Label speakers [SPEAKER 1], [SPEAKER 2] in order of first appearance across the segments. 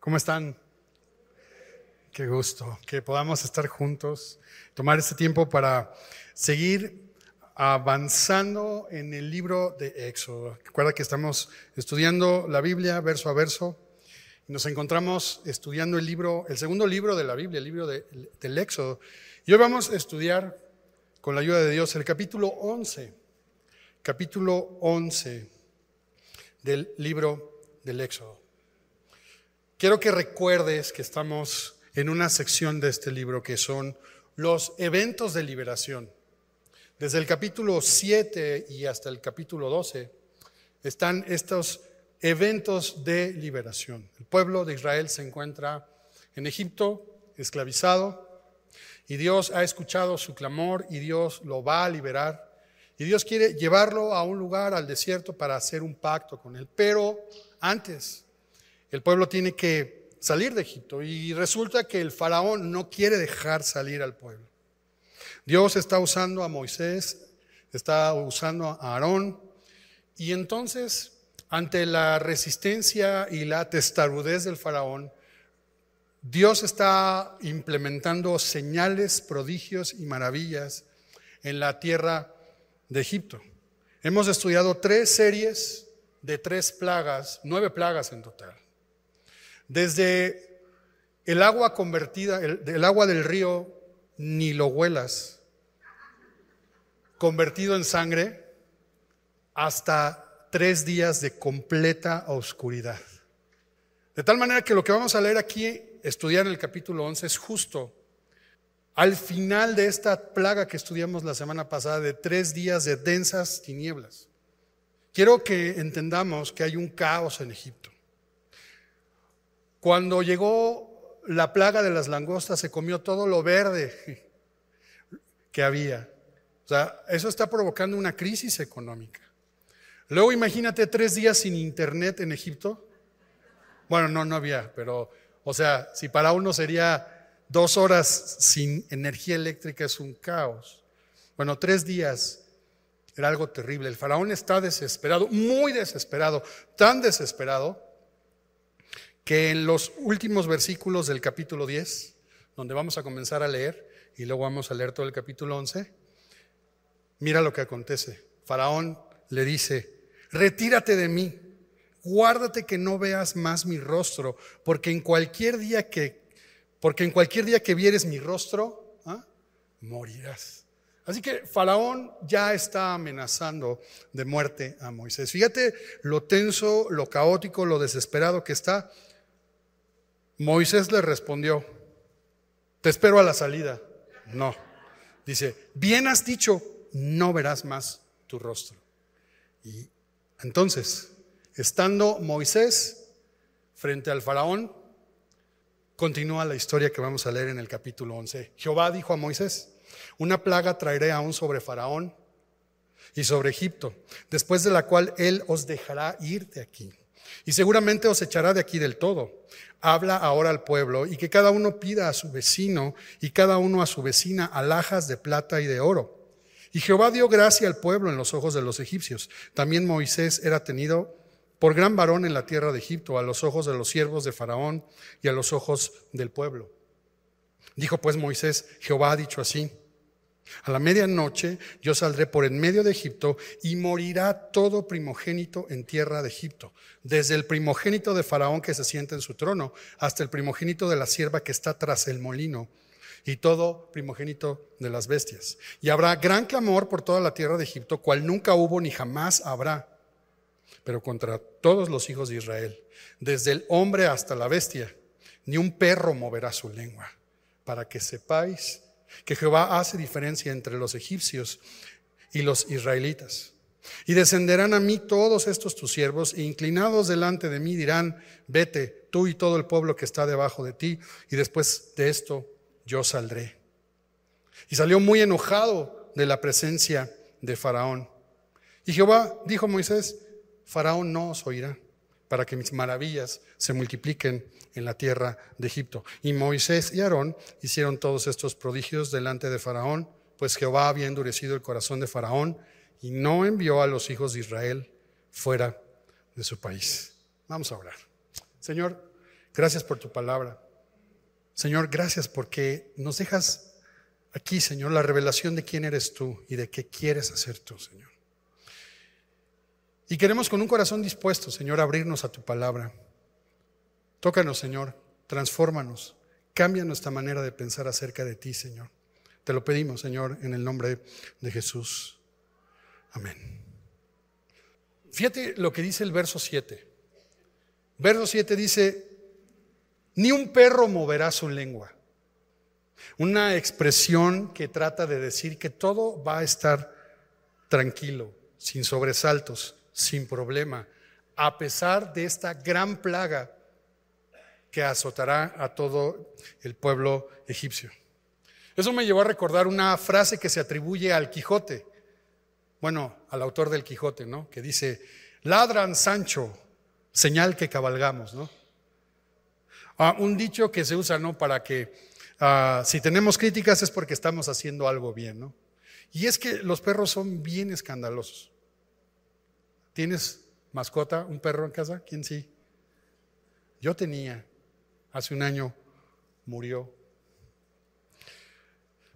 [SPEAKER 1] ¿Cómo están? Qué gusto que podamos estar juntos, tomar este tiempo para seguir avanzando en el libro de Éxodo. Recuerda que estamos estudiando la Biblia verso a verso y nos encontramos estudiando el libro, el segundo libro de la Biblia, el libro del Éxodo. Y hoy vamos a estudiar con la ayuda de Dios el capítulo 11, capítulo 11 del libro del Éxodo. Quiero que recuerdes que estamos en una sección de este libro que son los eventos de liberación. Desde el capítulo 7 y hasta el capítulo 12 están estos eventos de liberación. El pueblo de Israel se encuentra en Egipto, esclavizado, y Dios ha escuchado su clamor y Dios lo va a liberar. Y Dios quiere llevarlo a un lugar, al desierto, para hacer un pacto con él. Pero antes, el pueblo tiene que salir de Egipto y resulta que el faraón no quiere dejar salir al pueblo. Dios está usando a Moisés, está usando a Aarón y entonces ante la resistencia y la testarudez del faraón, Dios está implementando señales, prodigios y maravillas en la tierra de Egipto. Hemos estudiado tres series de tres plagas, nueve plagas en total. Desde el agua convertida, el, agua del río, ni lo huelas, convertido en sangre, hasta tres días de completa oscuridad. De tal manera que lo que vamos a leer aquí, estudiar en el capítulo 11, es justo al final de esta plaga que estudiamos la semana pasada de tres días de densas tinieblas. Quiero que entendamos que hay un caos en Egipto. Cuando llegó la plaga de las langostas, se comió todo lo verde que había. O sea, eso está provocando una crisis económica. Luego imagínate tres días sin internet en Egipto. Bueno, no, no había, pero, o sea, si para uno sería dos horas sin energía eléctrica es un caos. Bueno, tres días era algo terrible. El faraón está desesperado, muy desesperado, tan desesperado que en los últimos versículos del capítulo 10, donde vamos a comenzar a leer, y luego vamos a leer todo el capítulo 11, mira lo que acontece. Faraón le dice, retírate de mí, guárdate que no veas más mi rostro, porque en cualquier día que, porque en cualquier día que vieres mi rostro, ¿ah? morirás. Así que Faraón ya está amenazando de muerte a Moisés. Fíjate lo tenso, lo caótico, lo desesperado que está. Moisés le respondió, te espero a la salida. No. Dice, bien has dicho, no verás más tu rostro. Y entonces, estando Moisés frente al faraón, continúa la historia que vamos a leer en el capítulo 11. Jehová dijo a Moisés, una plaga traeré aún sobre faraón y sobre Egipto, después de la cual él os dejará ir de aquí. Y seguramente os echará de aquí del todo habla ahora al pueblo y que cada uno pida a su vecino y cada uno a su vecina alhajas de plata y de oro. Y Jehová dio gracia al pueblo en los ojos de los egipcios. También Moisés era tenido por gran varón en la tierra de Egipto, a los ojos de los siervos de Faraón y a los ojos del pueblo. Dijo pues Moisés, Jehová ha dicho así, a la medianoche yo saldré por en medio de Egipto y morirá todo primogénito en tierra de Egipto, desde el primogénito de Faraón que se sienta en su trono hasta el primogénito de la sierva que está tras el molino y todo primogénito de las bestias. Y habrá gran clamor por toda la tierra de Egipto, cual nunca hubo ni jamás habrá, pero contra todos los hijos de Israel, desde el hombre hasta la bestia, ni un perro moverá su lengua, para que sepáis que Jehová hace diferencia entre los egipcios y los israelitas. Y descenderán a mí todos estos tus siervos, e inclinados delante de mí dirán, vete tú y todo el pueblo que está debajo de ti, y después de esto yo saldré. Y salió muy enojado de la presencia de Faraón. Y Jehová dijo a Moisés, Faraón no os oirá, para que mis maravillas se multipliquen en la tierra de Egipto. Y Moisés y Aarón hicieron todos estos prodigios delante de Faraón, pues Jehová había endurecido el corazón de Faraón y no envió a los hijos de Israel fuera de su país. Vamos a orar. Señor, Gracias por tu palabra. Señor, gracias porque nos dejas aquí, Señor, la revelación de quién eres tú y de qué quieres hacer tú, Señor. Y queremos con un corazón dispuesto, Señor, abrirnos a tu palabra. Tócanos, Señor, transfórmanos, cambia nuestra manera de pensar acerca de ti, Señor. Te lo pedimos, Señor, en el nombre de Jesús. Amén. Fíjate lo que dice el verso 7. Verso 7 dice, ni un perro moverá su lengua. Una expresión que trata de decir que todo va a estar tranquilo, sin sobresaltos, sin problema, a pesar de esta gran plaga que azotará a todo el pueblo egipcio. Eso me llevó a recordar una frase que se atribuye al Quijote, bueno, al autor del Quijote, ¿no? Que dice, ladran Sancho, señal que cabalgamos, ¿no? Ah, un dicho que se usa, ¿no? Para que ah, si tenemos críticas es porque estamos haciendo algo bien, ¿no? Y es que los perros son bien escandalosos. ¿Tienes mascota, un perro en casa? ¿Quién sí? Yo tenía, hace un año murió.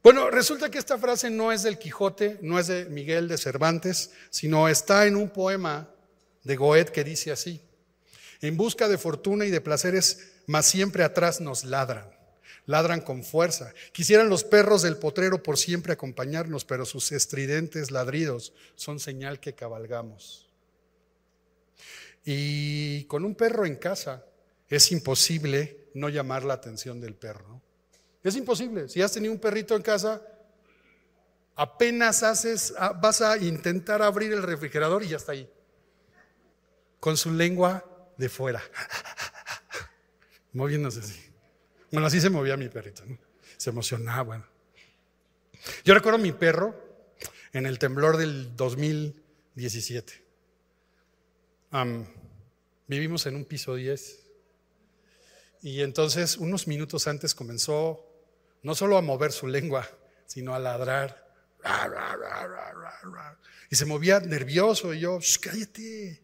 [SPEAKER 1] Bueno, resulta que esta frase no es del Quijote, no es de Miguel de Cervantes, sino está en un poema de Goethe que dice así, en busca de fortuna y de placeres, mas siempre atrás nos ladran, ladran con fuerza. Quisieran los perros del potrero por siempre acompañarnos, pero sus estridentes ladridos son señal que cabalgamos. Y con un perro en casa es imposible no llamar la atención del perro. Es imposible. Si has tenido un perrito en casa, apenas haces, ah, vas a intentar abrir el refrigerador y ya está ahí. Con su lengua de fuera. Moviéndose así. Bueno, así se movía mi perrito. Se emocionaba. Yo recuerdo a mi perro en el temblor del 2017. Vivimos en un piso 10. Y entonces, unos minutos antes comenzó no solo a mover su lengua, sino a ladrar. Y se movía nervioso y yo, cállate.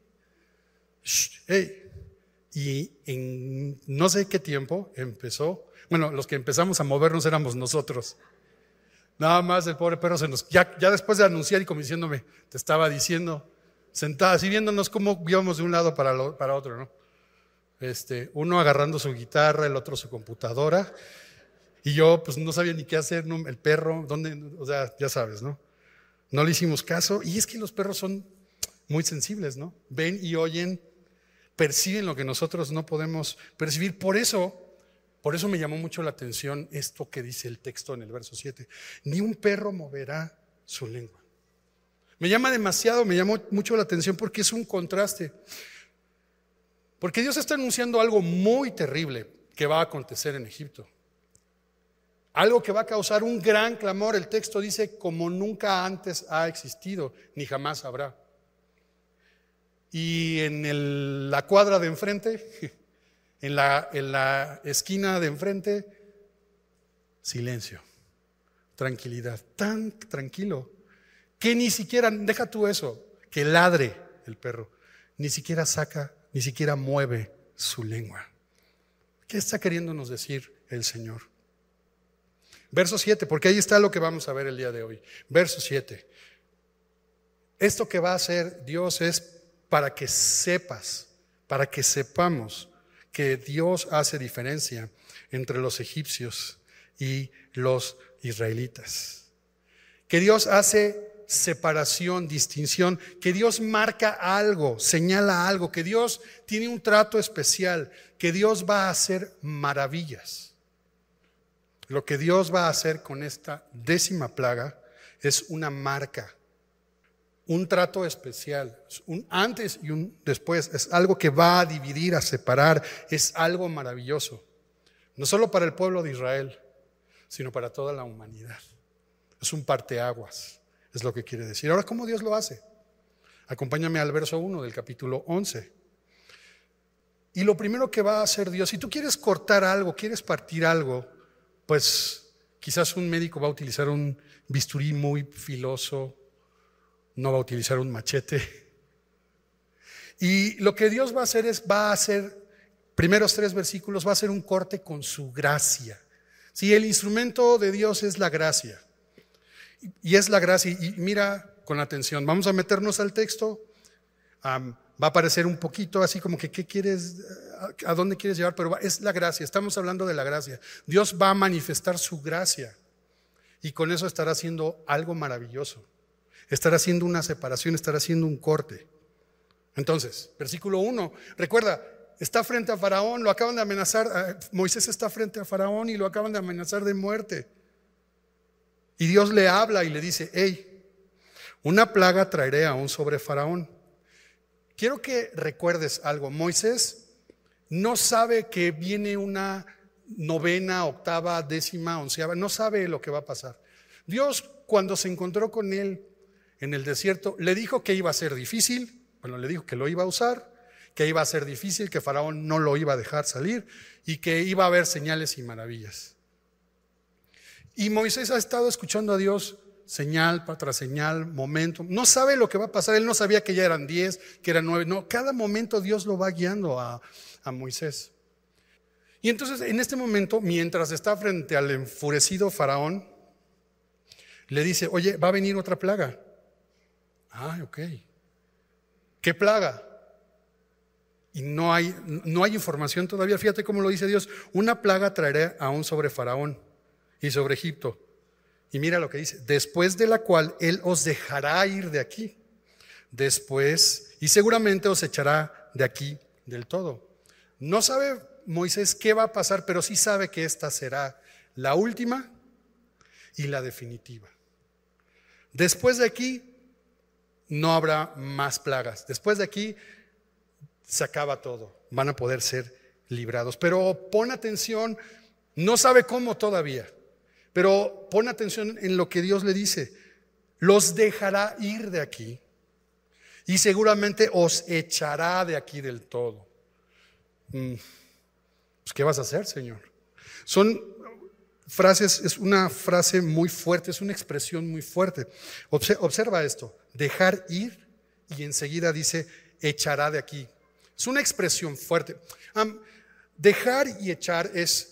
[SPEAKER 1] Y en no sé qué tiempo empezó, bueno, los que empezamos a movernos éramos nosotros. Nada más el pobre perro se nos, ya, ya después de anunciar y como diciéndome, te estaba diciendo, sentada, así viéndonos cómo íbamos de un lado para, para otro, ¿no? Este, uno agarrando su guitarra, el otro su computadora, y yo pues no sabía ni qué hacer, el perro, ¿dónde? O sea, ya sabes, ¿no? No le hicimos caso. Y es que los perros son muy sensibles, ¿no? Ven y oyen, perciben lo que nosotros no podemos percibir. Por eso, por eso me llamó mucho la atención esto que dice el texto en el verso 7. Ni un perro moverá su lengua. Me llama demasiado, me llamó mucho la atención porque es un contraste. Porque Dios está anunciando algo muy terrible que va a acontecer en Egipto. Algo que va a causar un gran clamor. El texto dice, como nunca antes ha existido, ni jamás habrá. Y en la cuadra de enfrente, en la, en la esquina de enfrente, silencio, tranquilidad, tan tranquilo, que ni siquiera, deja tú eso, que ladre el perro, ni siquiera saca, ni siquiera mueve su lengua. ¿Qué está queriéndonos decir el Señor? Verso 7, porque ahí está lo que vamos a ver el día de hoy. Verso 7. Esto que va a hacer Dios es para que sepas, para que sepamos que Dios hace diferencia entre los egipcios y los israelitas. Que Dios hace separación, distinción, que Dios marca algo, señala algo, que Dios tiene un trato especial, que Dios va a hacer maravillas. Lo que Dios va a hacer con esta décima plaga es una marca, un trato especial, un antes y un después. Es algo que va a dividir, a separar, es algo maravilloso. No solo para el pueblo de Israel, sino para toda la humanidad. Es un parteaguas, es lo que quiere decir. Ahora, ¿cómo Dios lo hace? Acompáñame al verso 1 del capítulo 11. Y lo primero que va a hacer Dios, si tú quieres cortar algo, quieres partir algo, pues quizás un médico va a utilizar un bisturí muy filoso, no va a utilizar un machete. Y lo que Dios va a hacer es, va a hacer primeros tres versículos va a ser un corte con su gracia. Si el instrumento de Dios es la gracia. Y es la gracia. Y mira con atención, vamos a meternos al texto. va a parecer un poquito así como que, ¿qué quieres? ¿A dónde quieres llevar? Pero es la gracia. Estamos hablando de la gracia. Dios va a manifestar su gracia. Y con eso estará haciendo algo maravilloso. Estará haciendo una separación, estará haciendo un corte. Entonces, versículo 1, recuerda, está frente a Faraón, lo acaban de amenazar, eh, Moisés está frente a Faraón y lo acaban de amenazar de muerte. Y Dios le habla y le dice, hey, una plaga traeré aún sobre Faraón. Quiero que recuerdes algo, Moisés no sabe que viene una novena, octava, décima, onceava, no sabe lo que va a pasar. Dios cuando se encontró con él en el desierto, le dijo que iba a ser difícil, bueno, le dijo que lo iba a usar, que iba a ser difícil, que Faraón no lo iba a dejar salir y que iba a haber señales y maravillas. Y Moisés ha estado escuchando a Dios señal tras señal, momento. No sabe lo que va a pasar. Él no sabía que ya eran diez, que eran nueve. No, cada momento Dios lo va guiando a, a Moisés. Y entonces en este momento, mientras está frente al enfurecido faraón, le dice, oye, va a venir otra plaga. Ah, ok. ¿Qué plaga? Y no hay, no hay información todavía. Fíjate cómo lo dice Dios. Una plaga traeré aún sobre Faraón y sobre Egipto. Y mira lo que dice. Después de la cual Él os dejará ir de aquí. Después, y seguramente os echará de aquí del todo. No sabe Moisés qué va a pasar, pero sí sabe que esta será la última y la definitiva. Después de aquí no habrá más plagas. Después de aquí se acaba todo. Van a poder ser librados. Pero pon atención, no sabe cómo todavía, pero pon atención en lo que Dios le dice. Los dejará ir de aquí y seguramente os echará de aquí del todo. Mm, pues, ¿Qué vas a hacer, Señor? Son frases, es una frase muy fuerte, es una expresión muy fuerte. Observa esto, dejar ir y enseguida dice, echará de aquí. Es una expresión fuerte. dejar y echar es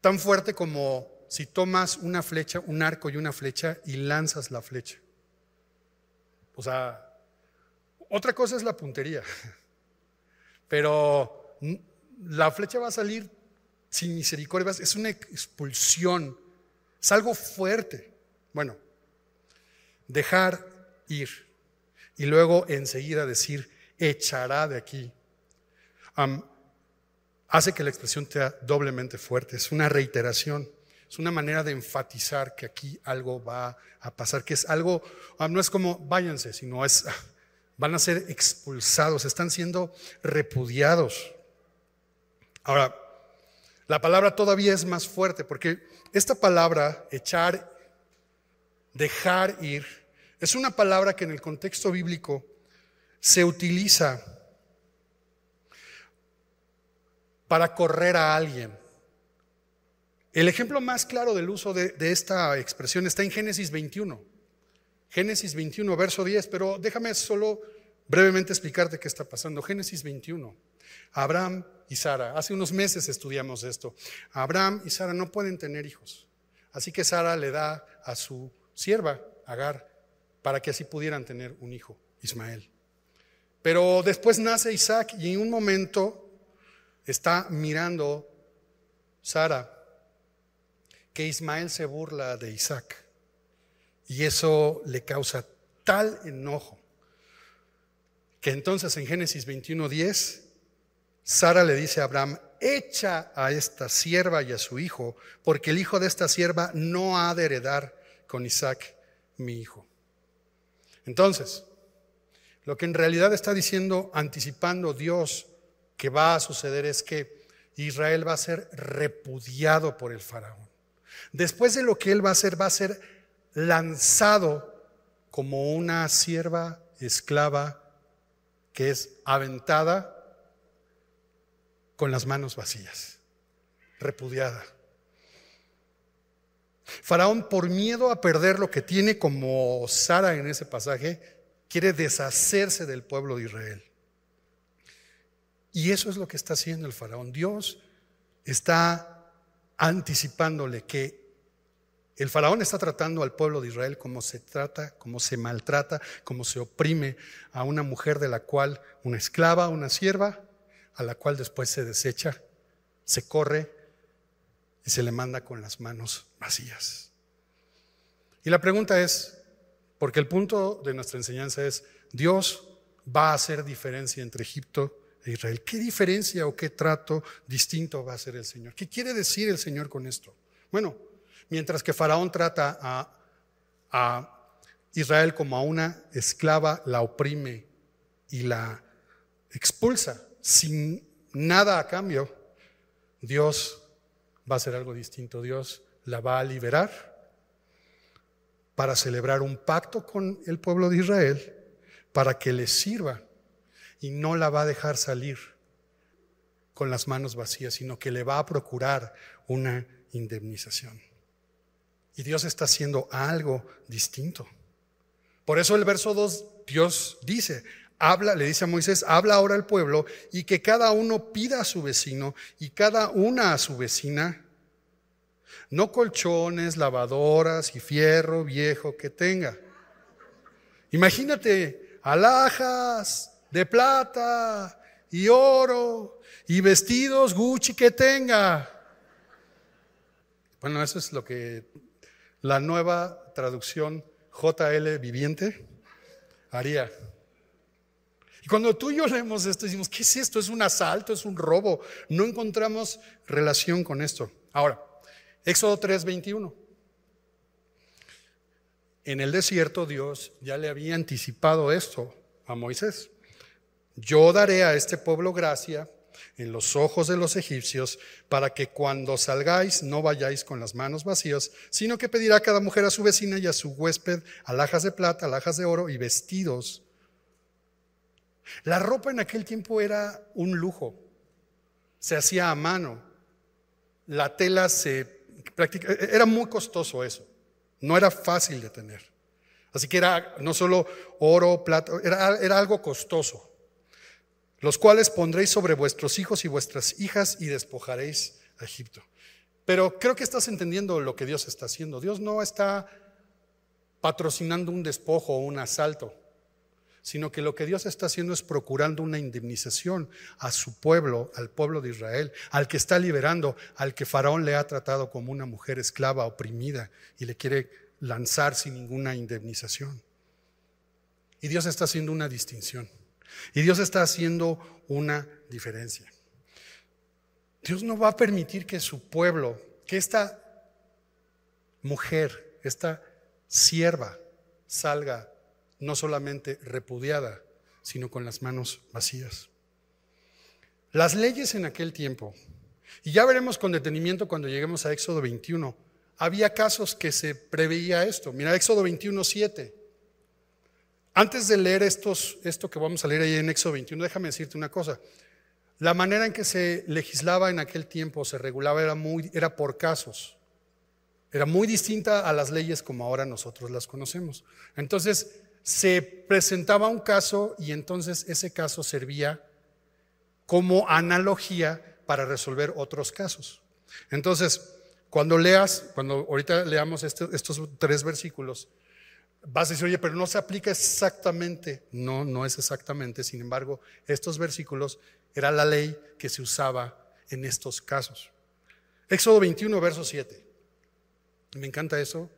[SPEAKER 1] tan fuerte como si tomas una flecha, un arco y una flecha y lanzas la flecha. O sea, otra cosa es la puntería, pero la flecha va a salir sin misericordia, es una expulsión, es algo fuerte. Bueno, dejar ir y luego enseguida decir, echará de aquí, hace que la expresión sea doblemente fuerte, es una reiteración. Es una manera de enfatizar que aquí algo va a pasar, que es algo, no es como váyanse, sino es, van a ser expulsados, están siendo repudiados. Ahora, la palabra todavía es más fuerte porque esta palabra, echar, dejar ir, es una palabra que en el contexto bíblico se utiliza para correr a alguien. El ejemplo más claro del uso de, esta expresión está en Génesis 21. Génesis 21, verso 10, pero déjame solo brevemente explicarte qué está pasando. Génesis 21. Abraham y Sara. Hace unos meses estudiamos esto. Abraham y Sara no pueden tener hijos. Así que Sara le da a su sierva, Agar, para que así pudieran tener un hijo, Ismael. Pero después nace Isaac y en un momento está mirando Sara que Ismael se burla de Isaac. Y eso le causa tal enojo que entonces en Génesis 21:10 Sara le dice a Abraham, echa a esta sierva y a su hijo, porque el hijo de esta sierva no ha de heredar con Isaac, mi hijo. Entonces, lo que en realidad está diciendo, anticipando Dios que va a suceder es que Israel va a ser repudiado por el faraón. Después de lo que él va a hacer, va a ser lanzado como una sierva esclava que es aventada con las manos vacías, repudiada. Faraón, por miedo a perder lo que tiene como Sara en ese pasaje, quiere deshacerse del pueblo de Israel. Y eso es lo que está haciendo el faraón. Dios está anticipándole que el faraón está tratando al pueblo de Israel como se trata, como se maltrata, como se oprime a una mujer de la cual, una esclava, una sierva, a la cual después se desecha, se corre y se le manda con las manos vacías. Y la pregunta es, porque el punto de nuestra enseñanza es, Dios va a hacer diferencia entre Egipto Israel. ¿Qué diferencia o qué trato distinto va a hacer el Señor? ¿Qué quiere decir el Señor con esto? Bueno, mientras que Faraón trata a, a Israel como a una esclava, la oprime y la expulsa sin nada a cambio, Dios va a hacer algo distinto. Dios la va a liberar para celebrar un pacto con el pueblo de Israel para que le sirva y no la va a dejar salir con las manos vacías, sino que le va a procurar una indemnización. Y Dios está haciendo algo distinto. Por eso el verso 2, Dios dice, habla, le dice a Moisés, habla ahora al pueblo y que cada uno pida a su vecino y cada una a su vecina, no colchones, lavadoras y fierro viejo que tenga. Imagínate alhajas de plata y oro y vestidos Gucci que tenga. Bueno, eso es lo que la nueva traducción JL viviente haría. Y cuando tú y yo leemos esto, decimos, ¿qué es esto? ¿Es un asalto? ¿Es un robo? No encontramos relación con esto. Ahora, Éxodo 3:21. En el desierto Dios ya le había anticipado esto a Moisés. Yo daré a este pueblo gracia en los ojos de los egipcios para que cuando salgáis no vayáis con las manos vacías, sino que pedirá cada mujer a su vecina y a su huésped alhajas de plata, alhajas de oro y vestidos. La ropa en aquel tiempo era un lujo, se hacía a mano, la tela se era muy costoso eso. No era fácil de tener. Así que era no solo oro, plata, era, era algo costoso. Los cuales pondréis sobre vuestros hijos y vuestras hijas y despojaréis a Egipto. Pero creo que estás entendiendo lo que Dios está haciendo. Dios no está patrocinando un despojo o un asalto sino que lo que Dios está haciendo es procurando una indemnización a su pueblo, al pueblo de Israel, al que está liberando, al que Faraón le ha tratado como una mujer esclava, oprimida, y le quiere lanzar sin ninguna indemnización. Y Dios está haciendo una distinción. Y Dios está haciendo una diferencia. Dios no va a permitir que su pueblo, que esta mujer, esta sierva, salga no solamente repudiada, sino con las manos vacías. Las leyes en aquel tiempo, y ya veremos con detenimiento cuando lleguemos a Éxodo 21, había casos que se preveía esto. Mira, Éxodo 21, 7. Antes de leer esto que vamos a leer ahí en Éxodo 21, déjame decirte una cosa. La manera en que se legislaba en aquel tiempo, se regulaba, era por casos. Era muy distinta a las leyes como ahora nosotros las conocemos. Entonces, se presentaba un caso y entonces ese caso servía como analogía para resolver otros casos. Entonces, cuando leas, cuando ahorita leamos este, estos tres versículos, vas a decir, oye, pero no se aplica exactamente. No, no es exactamente. Sin embargo, estos versículos era la ley que se usaba en estos casos. Éxodo 21, verso 7. Me encanta eso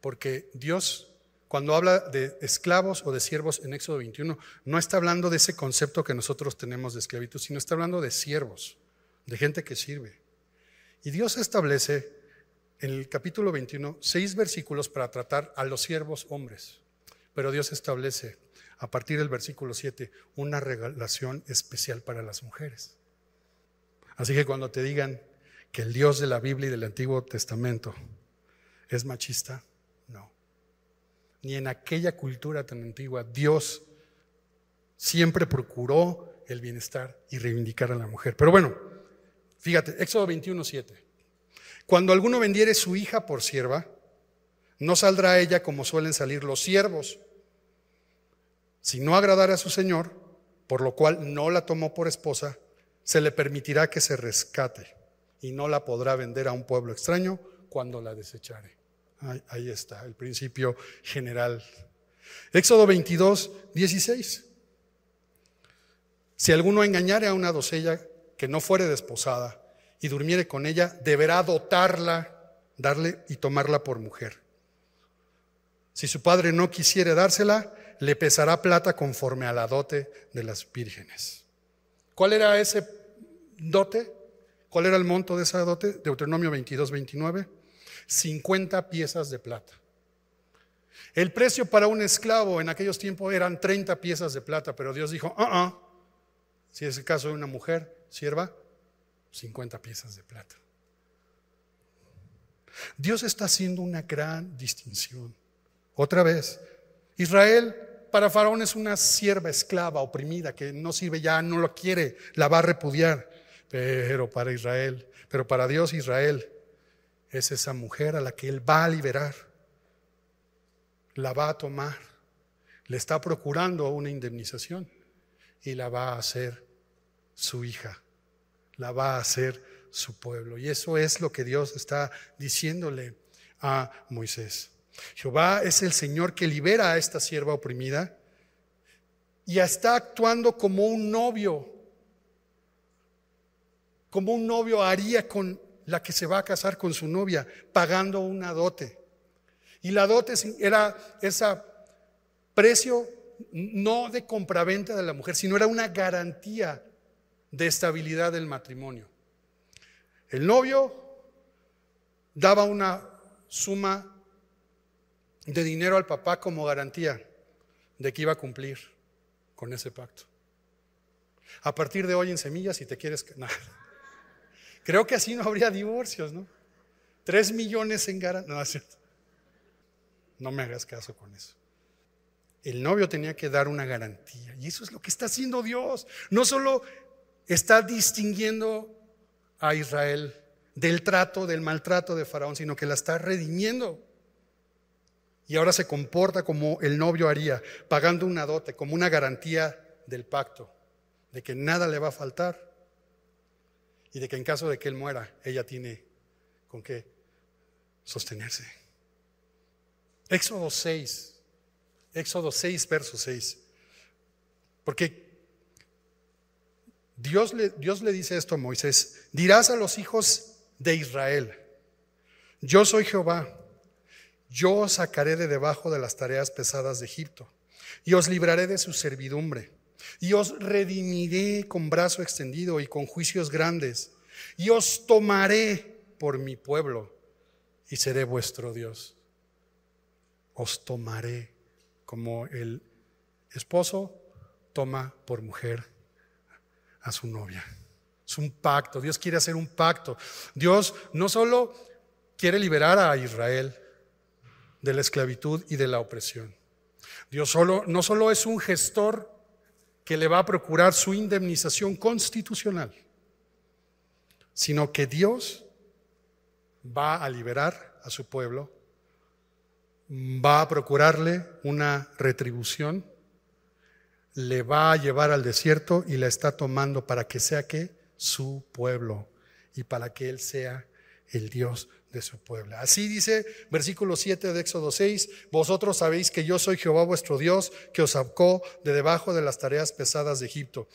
[SPEAKER 1] porque Dios cuando habla de esclavos o de siervos en Éxodo 21, no está hablando de ese concepto que nosotros tenemos de esclavitud, sino está hablando de siervos, de gente que sirve. Y Dios establece en el capítulo 21 seis versículos para tratar a los siervos hombres, pero Dios establece a partir del versículo 7 una relación especial para las mujeres. Así que cuando te digan que el Dios de la Biblia y del Antiguo Testamento es machista, ni en aquella cultura tan antigua, Dios siempre procuró el bienestar y reivindicar a la mujer. Pero bueno, fíjate, Éxodo 21, 7. Cuando alguno vendiere su hija por sierva, no saldrá ella como suelen salir los siervos, si no agradara a su señor, por lo cual no la tomó por esposa, se le permitirá que se rescate y no la podrá vender a un pueblo extraño cuando la desechare. Ahí, ahí está el principio general. Éxodo 22, 16. Si alguno engañare a una doncella que no fuere desposada y durmiere con ella, deberá dotarla, darle y tomarla por mujer. Si su padre no quisiere dársela, le pesará plata conforme a la dote de las vírgenes. ¿Cuál era ese dote? ¿Cuál era el monto de esa dote? Deuteronomio 22, 29. 50 piezas de plata. El precio para un esclavo en aquellos tiempos eran 30 piezas de plata, pero Dios dijo, ah, ah, si es el caso de una mujer, sierva, 50 piezas de plata. Dios está haciendo una gran distinción. Otra vez, Israel para Faraón es una sierva esclava, oprimida, que no sirve ya, no lo quiere, la va a repudiar. Pero para Israel, pero para Dios Israel es esa mujer a la que Él va a liberar, la va a tomar, le está procurando una indemnización y la va a hacer su hija, la va a hacer su pueblo. Y eso es lo que Dios está diciéndole a Moisés. Jehová es el Señor que libera a esta sierva oprimida y está actuando como un novio, como un novio haría con la que se va a casar con su novia, pagando una dote. Y la dote era ese precio no de compraventa de la mujer, sino era una garantía de estabilidad del matrimonio. El novio daba una suma de dinero al papá como garantía de que iba a cumplir con ese pacto. A partir de hoy en semillas, si te quieres... Creo que así no habría divorcios, ¿no? Tres millones en garantía. No, no me hagas caso con eso. El novio tenía que dar una garantía. Y eso es lo que está haciendo Dios. No solo está distinguiendo a Israel del trato, del maltrato de Faraón, sino que la está redimiendo. Y ahora se comporta como el novio haría, pagando una dote, como una garantía del pacto, de que nada le va a faltar y de que en caso de que él muera, ella tiene con qué sostenerse. Éxodo 6, Éxodo 6, verso 6. Porque Dios le, dice esto a Moisés, dirás a los hijos de Israel, yo soy Jehová yo os sacaré de debajo de las tareas pesadas de Egipto y os libraré de su servidumbre y os redimiré con brazo extendido y con juicios grandes y os tomaré por mi pueblo y seré vuestro Dios. Os tomaré como el esposo toma por mujer a su novia. Es un pacto. Dios quiere hacer un pacto. Dios no solo quiere liberar a Israel, de la esclavitud y de la opresión. Dios solo, no solo es un gestor que le va a procurar su indemnización constitucional, sino que Dios va a liberar a su pueblo, va a procurarle una retribución, le va a llevar al desierto y la está tomando para que sea que su pueblo y para que Él sea el Dios de su pueblo. Así dice versículo 7 de Éxodo 6, vosotros sabéis que yo soy Jehová vuestro Dios, que os sacó de debajo de las tareas pesadas de Egipto.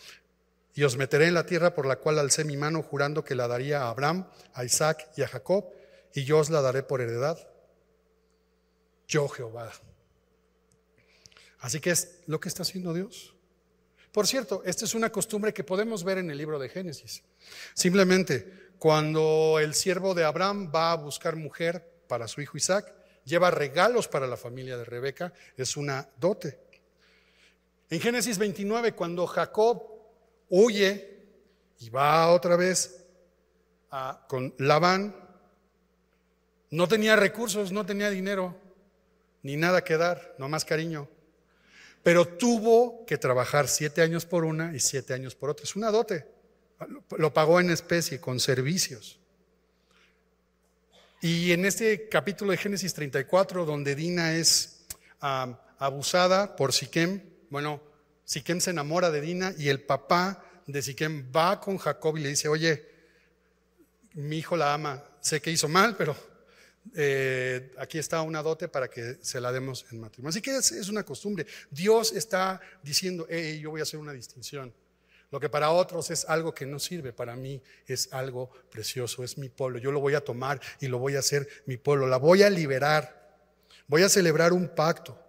[SPEAKER 1] Y os meteré en la tierra por la cual alcé mi mano jurando que la daría a Abraham, a Isaac y a Jacob, y yo os la daré por heredad. Yo Jehová. Así que es lo que está haciendo Dios. Por cierto, esta es una costumbre que podemos ver en el libro de Génesis. Simplemente cuando el siervo de Abraham va a buscar mujer para su hijo Isaac, lleva regalos para la familia de Rebeca, es una dote. En Génesis 29, cuando Jacob huye y va otra vez con Labán, no tenía recursos, no tenía dinero, ni nada que dar, no más cariño. Pero tuvo que trabajar siete años por una y siete años por otra. Es una dote. Lo pagó en especie, con servicios. Y en este capítulo de Génesis 34, donde Dina es abusada por Siquem, bueno, Siquem se enamora de Dina y el papá de Siquem va con Jacob y le dice, oye, mi hijo la ama, sé que hizo mal, pero eh, aquí está una dote para que se la demos en matrimonio. Así que es, una costumbre. Dios está diciendo, hey, yo voy a hacer una distinción. Lo que para otros es algo que no sirve, para mí es algo precioso, es mi pueblo. Yo lo voy a tomar y lo voy a hacer mi pueblo. La voy a liberar. Voy a celebrar un pacto.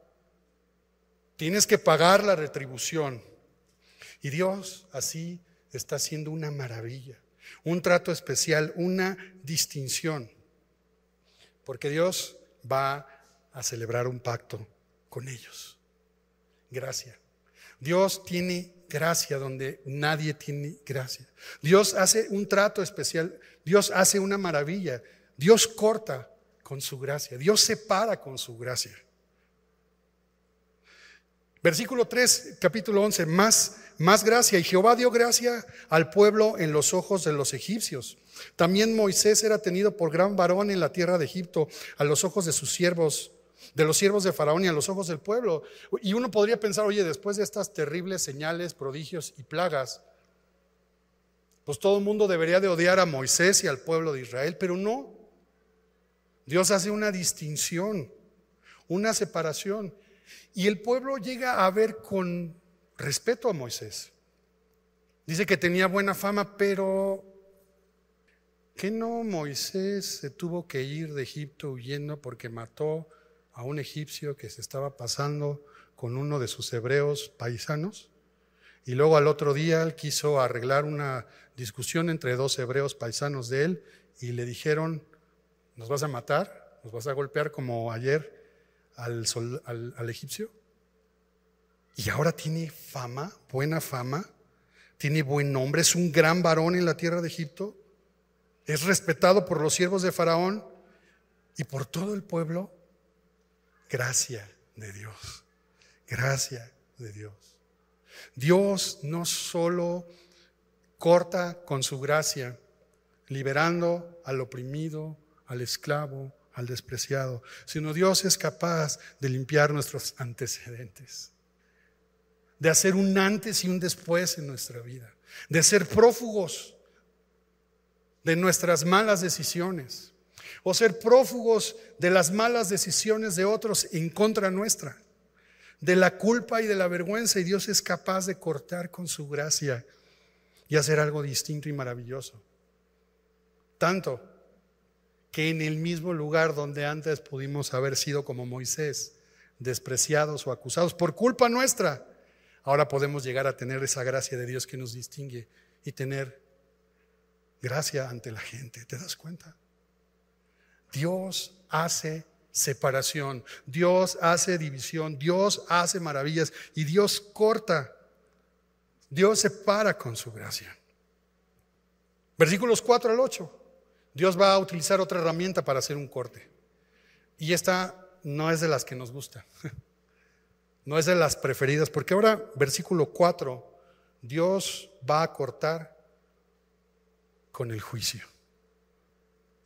[SPEAKER 1] Tienes que pagar la retribución. Y Dios así está haciendo una maravilla, un trato especial, una distinción. Porque Dios va a celebrar un pacto con ellos. Gracia. Dios tiene gracia donde nadie tiene gracia. Dios hace un trato especial. Dios hace una maravilla. Dios corta con su gracia. Dios separa con su gracia. Versículo 3, capítulo 11, más, más gracia. Y Jehová dio gracia al pueblo en los ojos de los egipcios. También Moisés era tenido por gran varón en la tierra de Egipto, a los ojos de sus siervos, de los siervos de Faraón y a los ojos del pueblo. Y uno podría pensar, oye, después de estas terribles señales, prodigios y plagas, pues todo el mundo debería de odiar a Moisés y al pueblo de Israel, pero no. Dios hace una distinción, una separación. Y el pueblo llega a ver con respeto a Moisés. Dice que tenía buena fama, pero que no Moisés se tuvo que ir de Egipto huyendo porque mató a un egipcio que se estaba pasando con uno de sus hebreos paisanos? Y luego al otro día él quiso arreglar una discusión entre dos hebreos paisanos de él y le dijeron, ¿nos vas a matar? ¿Nos vas a golpear como ayer al, egipcio. Y ahora tiene fama, buena fama, tiene buen nombre, es un gran varón en la tierra de Egipto, es respetado por los siervos de Faraón y por todo el pueblo. Gracia de Dios, gracia de Dios. Dios no solo corta con su gracia, liberando al oprimido, al esclavo, al despreciado, sino Dios es capaz de limpiar nuestros antecedentes, de hacer un antes y un después en nuestra vida, de ser prófugos de nuestras malas decisiones o ser prófugos de las malas decisiones de otros en contra nuestra, de la culpa y de la vergüenza, y Dios es capaz de cortar con su gracia y hacer algo distinto y maravilloso. Tanto que en el mismo lugar donde antes pudimos haber sido como Moisés, despreciados o acusados por culpa nuestra, ahora podemos llegar a tener esa gracia de Dios que nos distingue y tener gracia ante la gente. ¿Te das cuenta? Dios hace separación, Dios hace división, Dios hace maravillas y Dios corta, Dios separa con su gracia. Versículos 4 al 8. Dios va a utilizar otra herramienta para hacer un corte. Y esta no es de las que nos gusta. No es de las preferidas, porque ahora, versículo 4, Dios va a cortar con el juicio.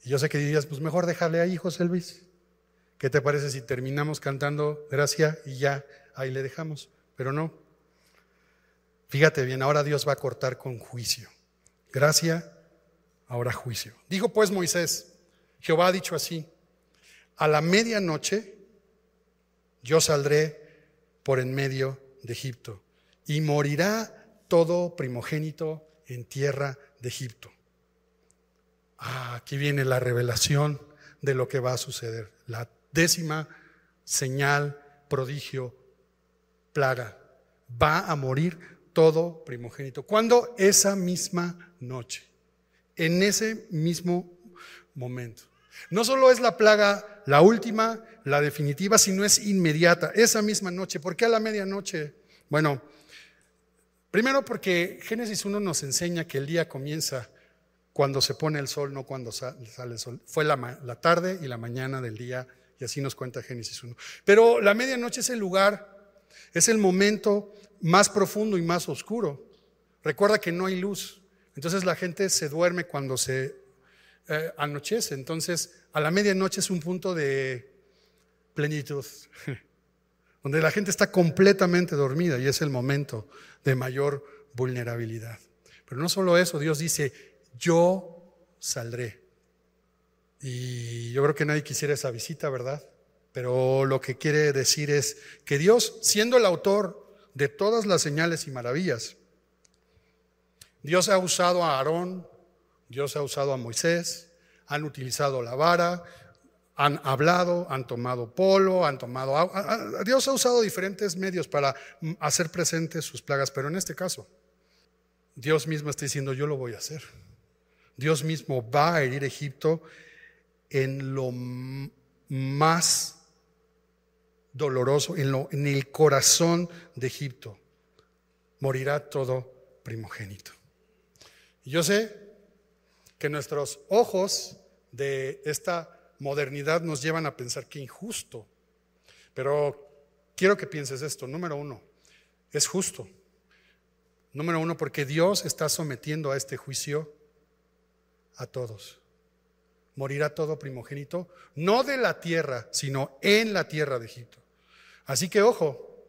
[SPEAKER 1] Y yo sé que dirías, pues mejor déjale ahí, José Luis. ¿Qué te parece si terminamos cantando gracia y ya ahí le dejamos? Pero no. Fíjate bien, ahora Dios va a cortar con juicio. Gracia ahora juicio. Dijo pues Moisés, Jehová ha dicho así, a la medianoche yo saldré por en medio de Egipto y morirá todo primogénito en tierra de Egipto. Ah, aquí viene la revelación de lo que va a suceder. La décima señal, prodigio, plaga. Va a morir todo primogénito. ¿Cuándo? Esa misma noche en ese mismo momento. No solo es la plaga la última, la definitiva, sino es inmediata, esa misma noche. ¿Por qué a la medianoche? Bueno, primero porque Génesis 1 nos enseña que el día comienza cuando se pone el sol, no cuando sale el sol. Fue la, la tarde y la mañana del día, y así nos cuenta Génesis 1. Pero la medianoche es el lugar, es el momento más profundo y más oscuro. Recuerda que no hay luz. Entonces la gente se duerme cuando se eh, anochece. Entonces a la medianoche es un punto de plenitud, donde la gente está completamente dormida y es el momento de mayor vulnerabilidad. Pero no solo eso, Dios dice, yo saldré. Y yo creo que nadie quisiera esa visita, ¿verdad? Pero lo que quiere decir es que Dios, siendo el autor de todas las señales y maravillas, Dios ha usado a Aarón, Dios ha usado a Moisés, han utilizado la vara, han hablado, han tomado polo, han tomado agua. Dios ha usado diferentes medios para hacer presentes sus plagas, pero en este caso, Dios mismo está diciendo, yo lo voy a hacer. Dios mismo va a herir Egipto en lo más doloroso, en, lo, en el corazón de Egipto. Morirá todo primogénito. Y yo sé que nuestros ojos de esta modernidad nos llevan a pensar que injusto. Pero quiero que pienses esto. Número uno, es justo. Número uno, porque Dios está sometiendo a este juicio a todos. Morirá todo primogénito, no de la tierra, sino en la tierra de Egipto. Así que ojo,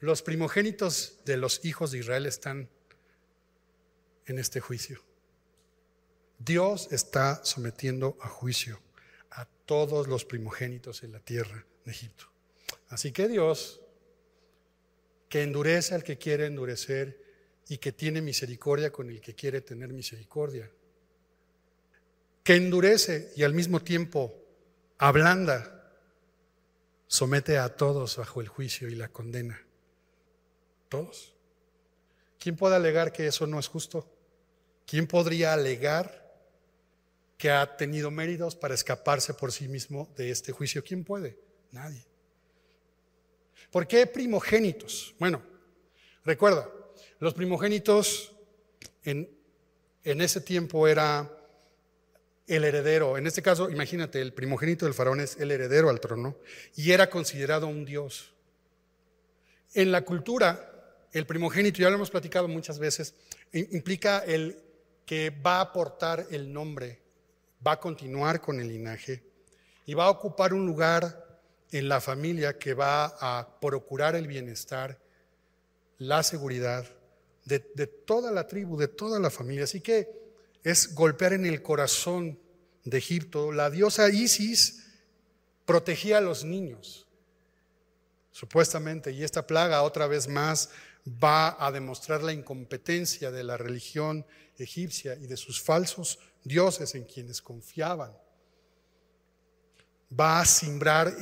[SPEAKER 1] los primogénitos de los hijos de Israel están en este juicio. Dios está sometiendo a juicio a todos los primogénitos en la tierra de Egipto. Así que Dios, que endurece al que quiere endurecer y que tiene misericordia con el que quiere tener misericordia, que endurece y al mismo tiempo ablanda, somete a todos bajo el juicio y la condena. Todos. ¿Quién puede alegar que eso no es justo? ¿Quién podría alegar que ha tenido méritos para escaparse por sí mismo de este juicio. ¿Quién puede? Nadie. ¿Por qué primogénitos? Bueno, recuerda, los primogénitos en, en ese tiempo era el heredero. En este caso, imagínate, el primogénito del faraón es el heredero al trono y era considerado un dios. En la cultura, el primogénito, ya lo hemos platicado muchas veces, implica el que va a aportar el nombre va a continuar con el linaje y va a ocupar un lugar en la familia que va a procurar el bienestar, la seguridad de, toda la tribu, de toda la familia. Así que es golpear en el corazón de Egipto. La diosa Isis protegía a los niños, supuestamente, y esta plaga otra vez más va a demostrar la incompetencia de la religión egipcia y de sus falsos dioses en quienes confiaban. Va a simbrar,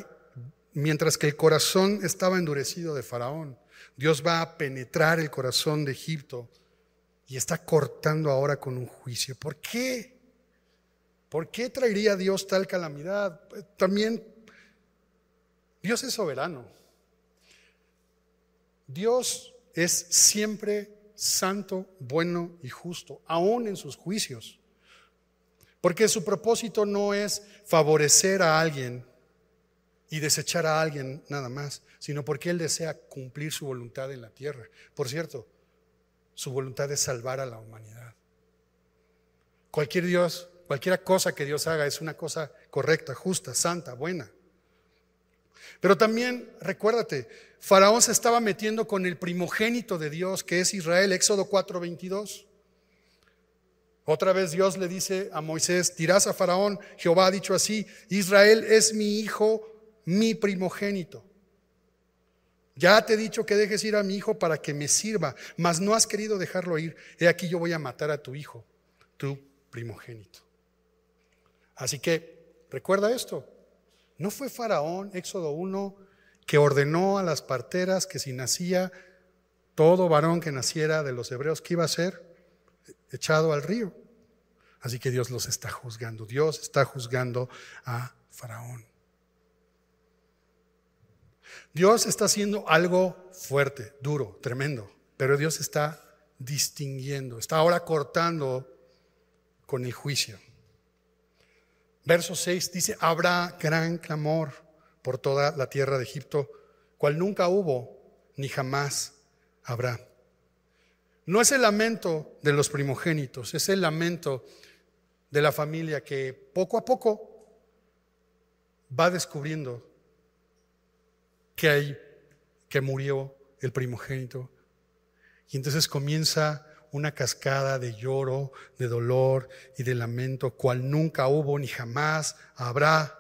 [SPEAKER 1] mientras que el corazón estaba endurecido de Faraón, Dios va a penetrar el corazón de Egipto y está cortando ahora con un juicio. ¿Por qué? ¿Por qué traería Dios tal calamidad? También Dios es soberano. Dios es siempre santo, bueno y justo, aún en sus juicios. Porque su propósito no es favorecer a alguien y desechar a alguien nada más, sino porque Él desea cumplir su voluntad en la tierra. Por cierto, su voluntad es salvar a la humanidad. Cualquier Dios, cualquier cosa que Dios haga es una cosa correcta, justa, santa, buena. Pero también, recuérdate, Faraón se estaba metiendo con el primogénito de Dios, que es Israel, Éxodo 4:22. Otra vez Dios le dice a Moisés, dirás a Faraón, Jehová ha dicho así, Israel es mi hijo, mi primogénito. Ya te he dicho que dejes ir a mi hijo para que me sirva, mas no has querido dejarlo ir. He aquí yo voy a matar a tu hijo, tu primogénito. Así que recuerda esto. ¿No fue Faraón, Éxodo 1, que ordenó a las parteras que si nacía todo varón que naciera de los hebreos, ¿qué iba a ser? echado al río. Así que Dios los está juzgando. Dios está juzgando a Faraón. Dios está haciendo algo fuerte, duro, tremendo, pero Dios está distinguiendo, está ahora cortando con el juicio. Verso 6 dice, habrá gran clamor por toda la tierra de Egipto, cual nunca hubo ni jamás habrá. No es el lamento de los primogénitos, es el lamento de la familia que poco a poco va descubriendo que hay que murió el primogénito. Y entonces comienza una cascada de lloro, de dolor y de lamento, cual nunca hubo ni jamás habrá.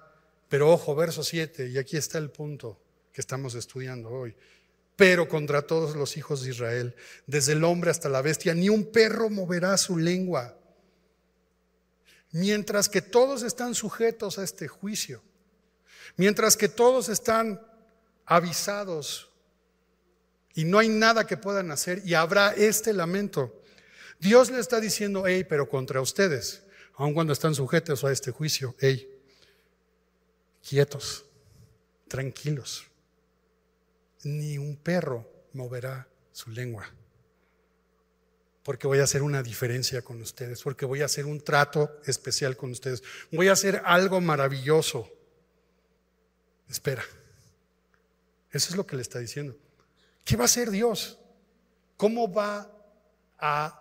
[SPEAKER 1] Pero ojo, verso 7, y aquí está el punto que estamos estudiando hoy. Pero contra todos los hijos de Israel, desde el hombre hasta la bestia, ni un perro moverá su lengua, mientras que todos están sujetos a este juicio, mientras que todos están avisados y no hay nada que puedan hacer y habrá este lamento. Dios le está diciendo, hey, pero contra ustedes, aun cuando están sujetos a este juicio, hey, quietos, tranquilos. Ni un perro moverá su lengua. Porque voy a hacer una diferencia con ustedes, porque voy a hacer un trato especial con ustedes. Voy a hacer algo maravilloso. Espera. Eso es lo que le está diciendo. ¿Qué va a hacer Dios? ¿Cómo va a,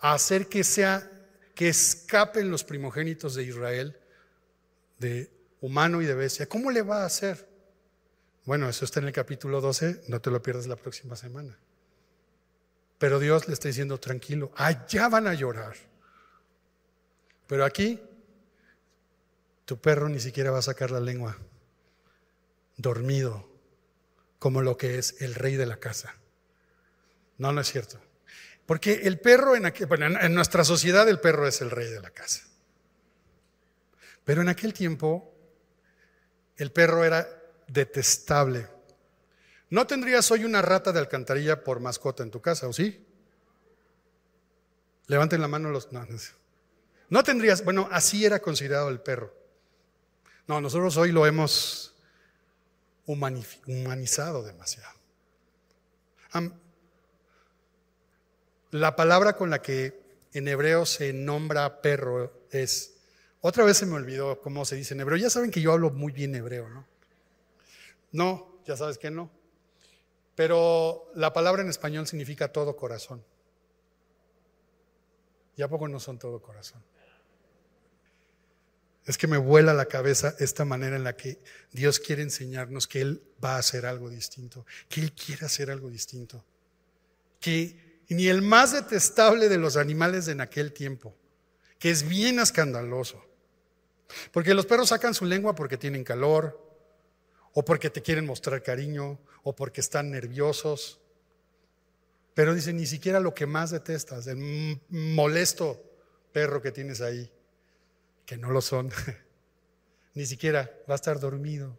[SPEAKER 1] hacer que sea que escapen los primogénitos de Israel de humano y de bestia? ¿Cómo le va a hacer? Bueno, eso está en el capítulo 12, no te lo pierdas la próxima semana. Pero Dios le está diciendo, tranquilo, allá van a llorar. Pero aquí, tu perro ni siquiera va a sacar la lengua, dormido, como lo que es el rey de la casa. No, no es cierto. Porque el perro, en, en nuestra sociedad el perro es el rey de la casa. Pero en aquel tiempo el perro era detestable. No tendrías hoy una rata de alcantarilla por mascota en tu casa, ¿o sí? Levanten la mano los... No, tendrías, bueno, así era considerado el perro. No, nosotros hoy lo hemos humanizado demasiado. La palabra con la que en hebreo se nombra perro es, otra vez se me olvidó cómo se dice en hebreo, ya saben que yo hablo muy bien hebreo, ¿no? No, ya sabes que no. Pero la palabra en español significa todo corazón. ¿Y a poco no son todo corazón? Es que me vuela la cabeza esta manera en la que Dios quiere enseñarnos que Él va a hacer algo distinto, que Él quiere hacer algo distinto. Que ni el más detestable de los animales en aquel tiempo, que es bien escandaloso, porque los perros sacan su lengua porque tienen calor, o porque te quieren mostrar cariño, o porque están nerviosos. Pero dice, ni siquiera lo que más detestas, el molesto perro que tienes ahí, que no lo son. Ni siquiera va a estar dormido.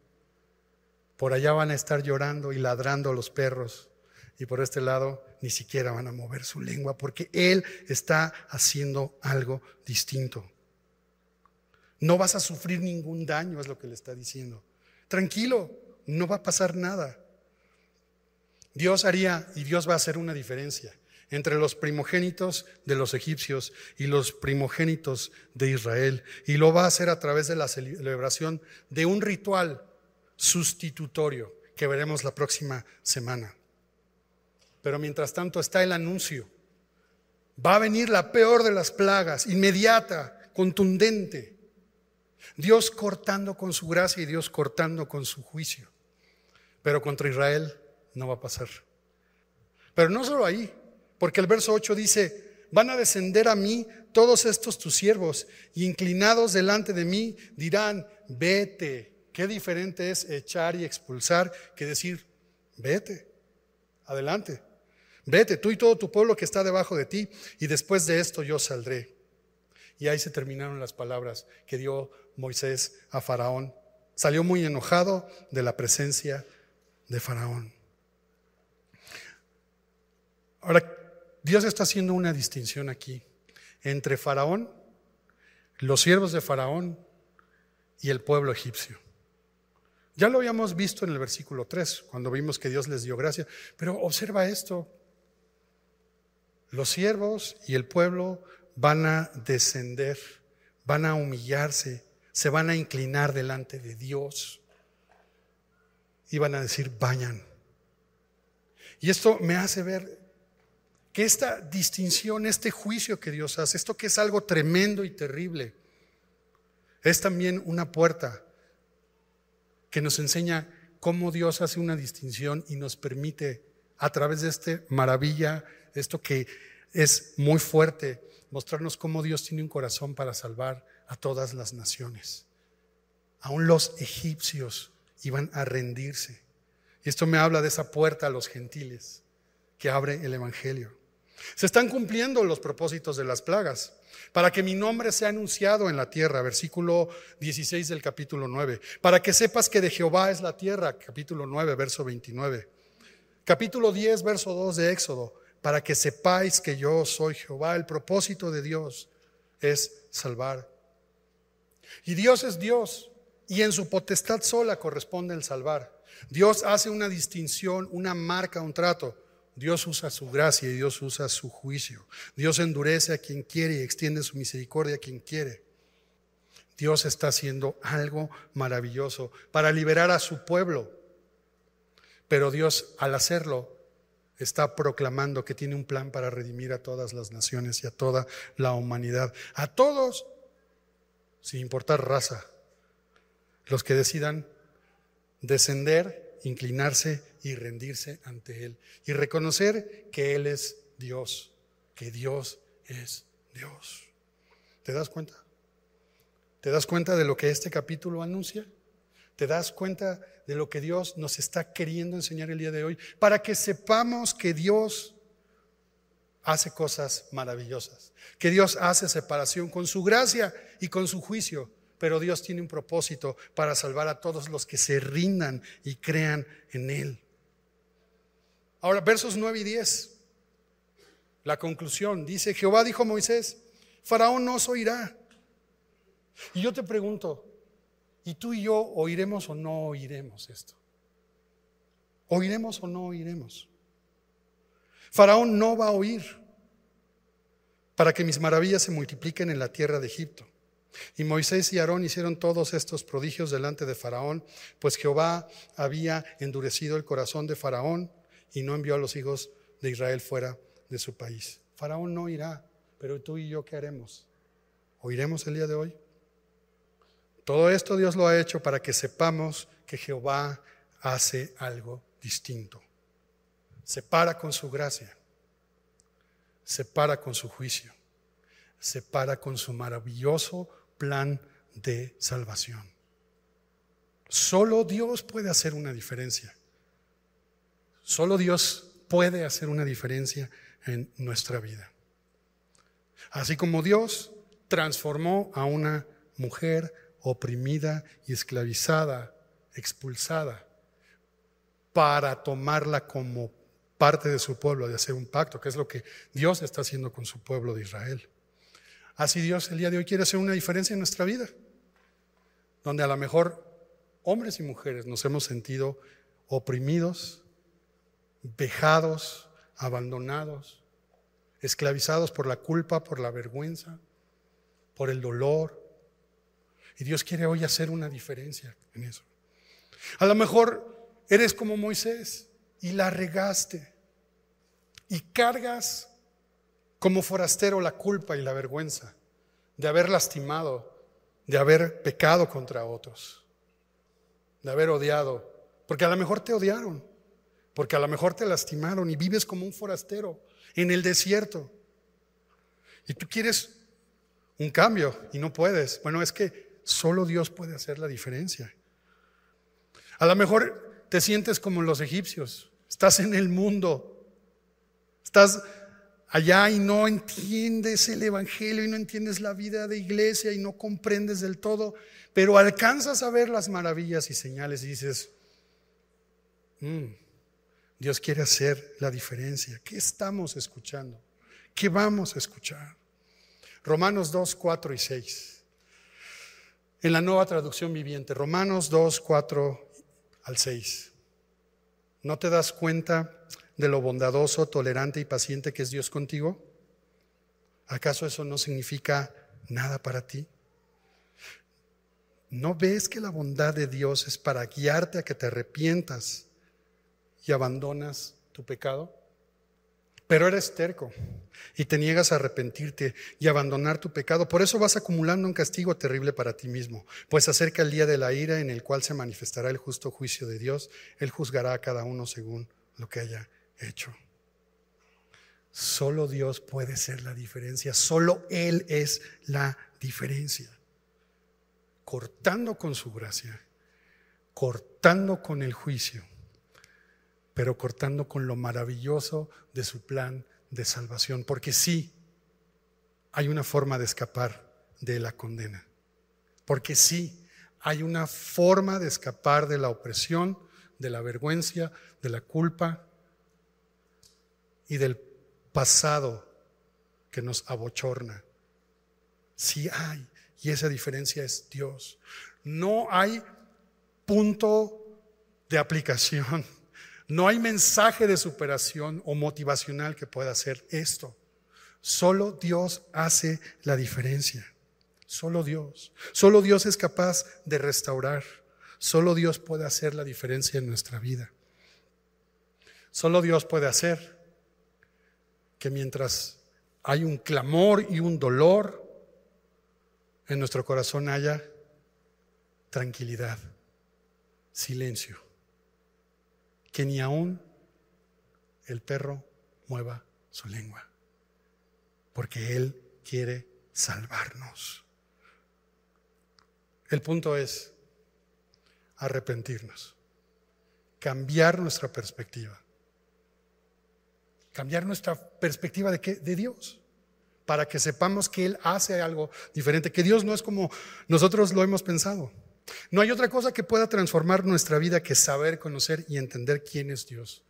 [SPEAKER 1] Por allá van a estar llorando y ladrando los perros. Y por este lado ni siquiera van a mover su lengua porque Él está haciendo algo distinto. No vas a sufrir ningún daño, es lo que le está diciendo. Tranquilo, no va a pasar nada. Dios haría y Dios va a hacer una diferencia entre los primogénitos de los egipcios y los primogénitos de Israel. Y lo va a hacer a través de la celebración de un ritual sustitutorio que veremos la próxima semana. Pero mientras tanto está el anuncio. Va a venir la peor de las plagas, inmediata, contundente. Dios cortando con su gracia y Dios cortando con su juicio. Pero contra Israel no va a pasar. Pero no solo ahí, porque el verso 8 dice, van a descender a mí todos estos tus siervos y inclinados delante de mí dirán, vete. Qué diferente es echar y expulsar que decir, vete, adelante, vete, tú y todo tu pueblo que está debajo de ti, y después de esto yo saldré. Y ahí se terminaron las palabras que dio Moisés a Faraón. Salió muy enojado de la presencia de Faraón. Ahora, Dios está haciendo una distinción aquí entre Faraón, los siervos de Faraón y el pueblo egipcio. Ya lo habíamos visto en el versículo 3, cuando vimos que Dios les dio gracia, pero observa esto. Los siervos y el pueblo van a descender, van a humillarse, se van a inclinar delante de Dios y van a decir, vayan. Y esto me hace ver que esta distinción, este juicio que Dios hace, esto que es algo tremendo y terrible, es también una puerta que nos enseña cómo Dios hace una distinción y nos permite a través de esta maravilla esto que es muy fuerte, mostrarnos cómo Dios tiene un corazón para salvar a todas las naciones. Aún los egipcios iban a rendirse. Y esto me habla de esa puerta a los gentiles que abre el Evangelio. Se están cumpliendo los propósitos de las plagas para que mi nombre sea anunciado en la tierra, versículo 16 del capítulo 9, para que sepas que de Jehová es la tierra, capítulo 9, verso 29. Capítulo 10, verso 2 de Éxodo, para que sepáis que yo soy Jehová. El propósito de Dios es salvar. Y Dios es Dios, y en su potestad sola corresponde el salvar. Dios hace una distinción, una marca, un trato. Dios usa su gracia y Dios usa su juicio. Dios endurece a quien quiere y extiende su misericordia a quien quiere. Dios está haciendo algo maravilloso para liberar a su pueblo. Pero Dios al hacerlo está proclamando que tiene un plan para redimir a todas las naciones y a toda la humanidad. A todos, sin importar raza, los que decidan descender, inclinarse y rendirse ante Él. Y reconocer que Él es Dios, que Dios es Dios. ¿Te das cuenta? ¿Te das cuenta de lo que este capítulo anuncia? ¿Te das cuenta de lo que Dios nos está queriendo enseñar el día de hoy? Para que sepamos que Dios hace cosas maravillosas, que Dios hace separación con su gracia y con su juicio, pero Dios tiene un propósito para salvar a todos los que se rindan y crean en Él. Ahora, versos 9 y 10, la conclusión, dice, Jehová dijo a Moisés, Faraón no oirá. Y yo te pregunto, ¿y tú y yo oiremos o no oiremos esto? ¿Oiremos o no oiremos? Faraón no va a oír para que mis maravillas se multipliquen en la tierra de Egipto. Y Moisés y Aarón hicieron todos estos prodigios delante de Faraón, pues Jehová había endurecido el corazón de Faraón y no envió a los hijos de Israel fuera de su país. Faraón no irá, pero tú y yo qué haremos? ¿Oiremos el día de hoy? Todo esto Dios lo ha hecho para que sepamos que Jehová hace algo distinto. Se para con su gracia, se para con su juicio, se para con su maravilloso plan de salvación. Solo Dios puede hacer una diferencia. Solo Dios puede hacer una diferencia en nuestra vida. Así como Dios transformó a una mujer oprimida y esclavizada, expulsada, para tomarla como parte de su pueblo, de hacer un pacto, que es lo que Dios está haciendo con su pueblo de Israel. Así Dios el día de hoy quiere hacer una diferencia en nuestra vida, donde a lo mejor hombres y mujeres nos hemos sentido oprimidos, vejados, abandonados, esclavizados por la culpa, por la vergüenza, por el dolor. Y Dios quiere hoy hacer una diferencia en eso. A lo mejor eres como Moisés y la regaste y cargas como forastero la culpa y la vergüenza de haber lastimado, de haber pecado contra otros, de haber odiado, porque a lo mejor te odiaron porque a lo mejor te lastimaron y vives como un forastero en el desierto. Y tú quieres un cambio y no puedes. Bueno, es que solo Dios puede hacer la diferencia. A lo mejor te sientes como los egipcios, estás en el mundo, estás allá y no entiendes el Evangelio y no entiendes la vida de iglesia y no comprendes del todo, pero alcanzas a ver las maravillas y señales y dices, mm, Dios quiere hacer la diferencia. ¿Qué estamos escuchando? ¿Qué vamos a escuchar? Romanos 2, 4 y 6. En la nueva traducción viviente, Romanos 2, 4 al 6. ¿No te das cuenta de lo bondadoso, tolerante y paciente que es Dios contigo? ¿Acaso eso no significa nada para ti? ¿No ves que la bondad de Dios es para guiarte a que te arrepientas? y abandonas tu pecado? Pero eres terco y te niegas a arrepentirte y abandonar tu pecado. Por eso vas acumulando un castigo terrible para ti mismo, pues acerca el día de la ira en el cual se manifestará el justo juicio de Dios. Él juzgará a cada uno según lo que haya hecho. Solo Dios puede ser la diferencia. Solo Él es la diferencia. Cortando con su gracia, cortando con el juicio, pero cortando con lo maravilloso de su plan de salvación. Porque sí, hay una forma de escapar de la condena. Porque sí, hay una forma de escapar de la opresión, de la vergüenza, de la culpa y del pasado que nos abochorna. Sí hay, y esa diferencia es Dios. No hay punto de aplicación, no hay mensaje de superación o motivacional que pueda hacer esto. Solo Dios hace la diferencia. Solo Dios. Solo Dios es capaz de restaurar. Solo Dios puede hacer la diferencia en nuestra vida. Solo Dios puede hacer que mientras hay un clamor y un dolor, en nuestro corazón haya tranquilidad, silencio, que ni aún el perro mueva su lengua, porque Él quiere salvarnos. El punto es arrepentirnos, cambiar nuestra perspectiva cambiar nuestra perspectiva de, qué? de Dios, para que sepamos que Él hace algo diferente, que Dios no es como nosotros lo hemos pensado. No hay otra cosa que pueda transformar nuestra vida que saber, conocer y entender quién es Dios.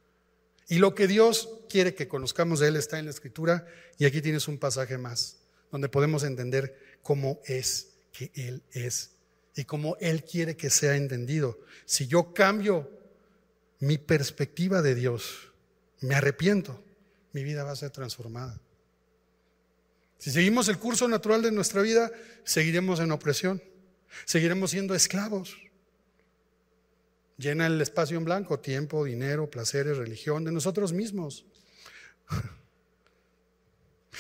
[SPEAKER 1] Y lo que Dios quiere que conozcamos de Él está en la Escritura y aquí tienes un pasaje más, donde podemos entender cómo es que Él es y cómo Él quiere que sea entendido. Si yo cambio mi perspectiva de Dios, me arrepiento, mi vida va a ser transformada. Si seguimos el curso natural de nuestra vida, seguiremos en opresión, seguiremos siendo esclavos. Llena el espacio en blanco, tiempo, dinero, placeres, religión, de nosotros mismos.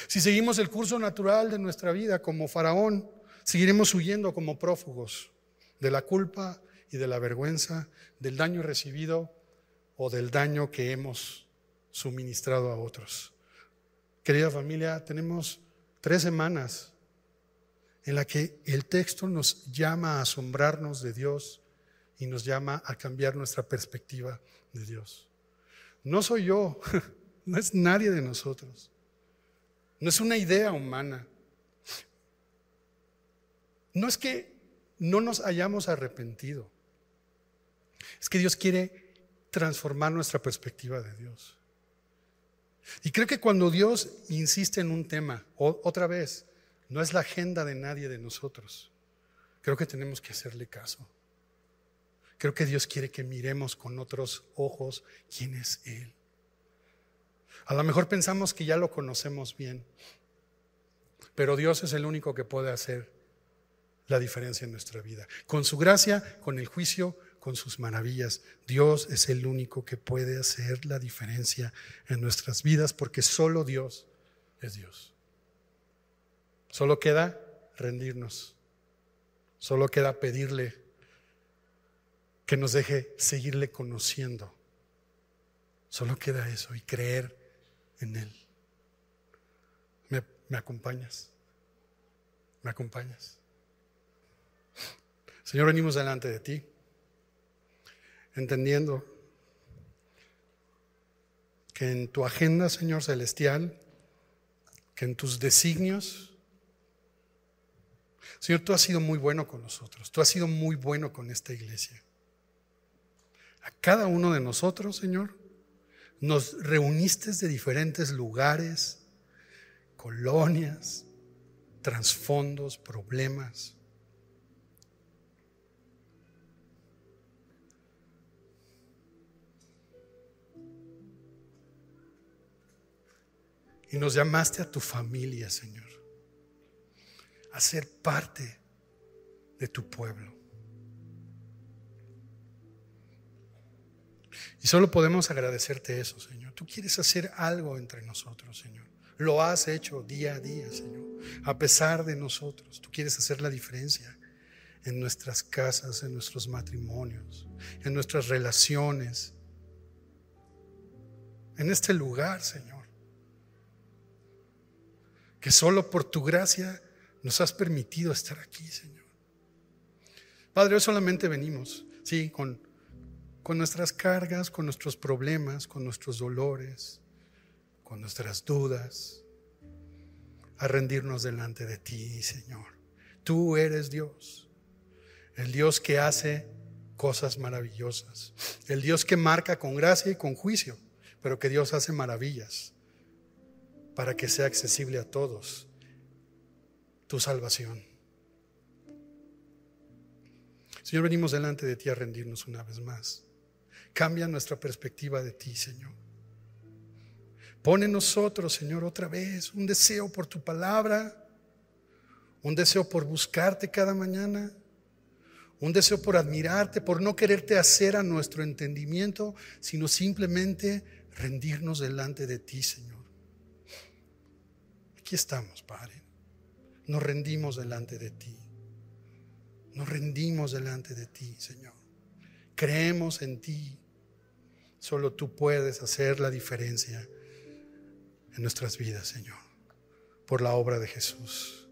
[SPEAKER 1] Si seguimos el curso natural de nuestra vida como faraón, seguiremos huyendo como prófugos de la culpa y de la vergüenza, del daño recibido o del daño que hemos suministrado a otros. Querida familia, tenemos tres semanas en la que el texto nos llama a asombrarnos de Dios y nos llama a cambiar nuestra perspectiva de Dios. No soy yo, no es nadie de nosotros, no es una idea humana. No es que no nos hayamos arrepentido, es que Dios quiere transformar nuestra perspectiva de Dios. Y creo que cuando Dios insiste en un tema, otra vez, no es la agenda de nadie de nosotros. Creo que tenemos que hacerle caso. Creo que Dios quiere que miremos con otros ojos quién es Él. A lo mejor pensamos que ya lo conocemos bien, pero Dios es el único que puede hacer la diferencia en nuestra vida. Con su gracia, con el juicio, con sus maravillas. Dios es el único que puede hacer la diferencia en nuestras vidas porque solo Dios es Dios. Solo queda rendirnos. Solo queda pedirle que nos deje seguirle conociendo. Solo queda eso y creer en Él. ¿Me, me acompañas? ¿Me acompañas? Señor, venimos delante de ti entendiendo que en tu agenda, Señor Celestial, que en tus designios, Señor, tú has sido muy bueno con nosotros, tú has sido muy bueno con esta iglesia. A cada uno de nosotros, Señor, nos reuniste de diferentes lugares, colonias, trasfondos, problemas. Y nos llamaste a tu familia, Señor, a ser parte de tu pueblo. Y solo podemos agradecerte eso, Señor. Tú quieres hacer algo entre nosotros, Señor. Lo has hecho día a día, Señor. A pesar de nosotros, tú quieres hacer la diferencia en nuestras casas, en nuestros matrimonios, en nuestras relaciones, en este lugar, Señor. que solo por tu gracia nos has permitido estar aquí, Señor. Padre, hoy solamente venimos, sí, con, con nuestras cargas, con nuestros problemas, con nuestros dolores, con nuestras dudas, a rendirnos delante de ti, Señor. Tú eres Dios, el Dios que hace cosas maravillosas, el Dios que marca con gracia y con juicio, pero que Dios hace maravillas para que sea accesible a todos tu salvación. Señor, venimos delante de ti a rendirnos una vez más. Cambia nuestra perspectiva de ti, Señor. Pone en nosotros, Señor, otra vez un deseo por tu palabra, un deseo por buscarte cada mañana, un deseo por admirarte, por no quererte hacer a nuestro entendimiento, sino simplemente rendirnos delante de ti, Señor. Aquí estamos, Padre. Nos rendimos delante de ti. Nos rendimos delante de ti, Señor. Creemos en ti. Solo tú puedes hacer la diferencia en nuestras vidas, Señor, por la obra de Jesús.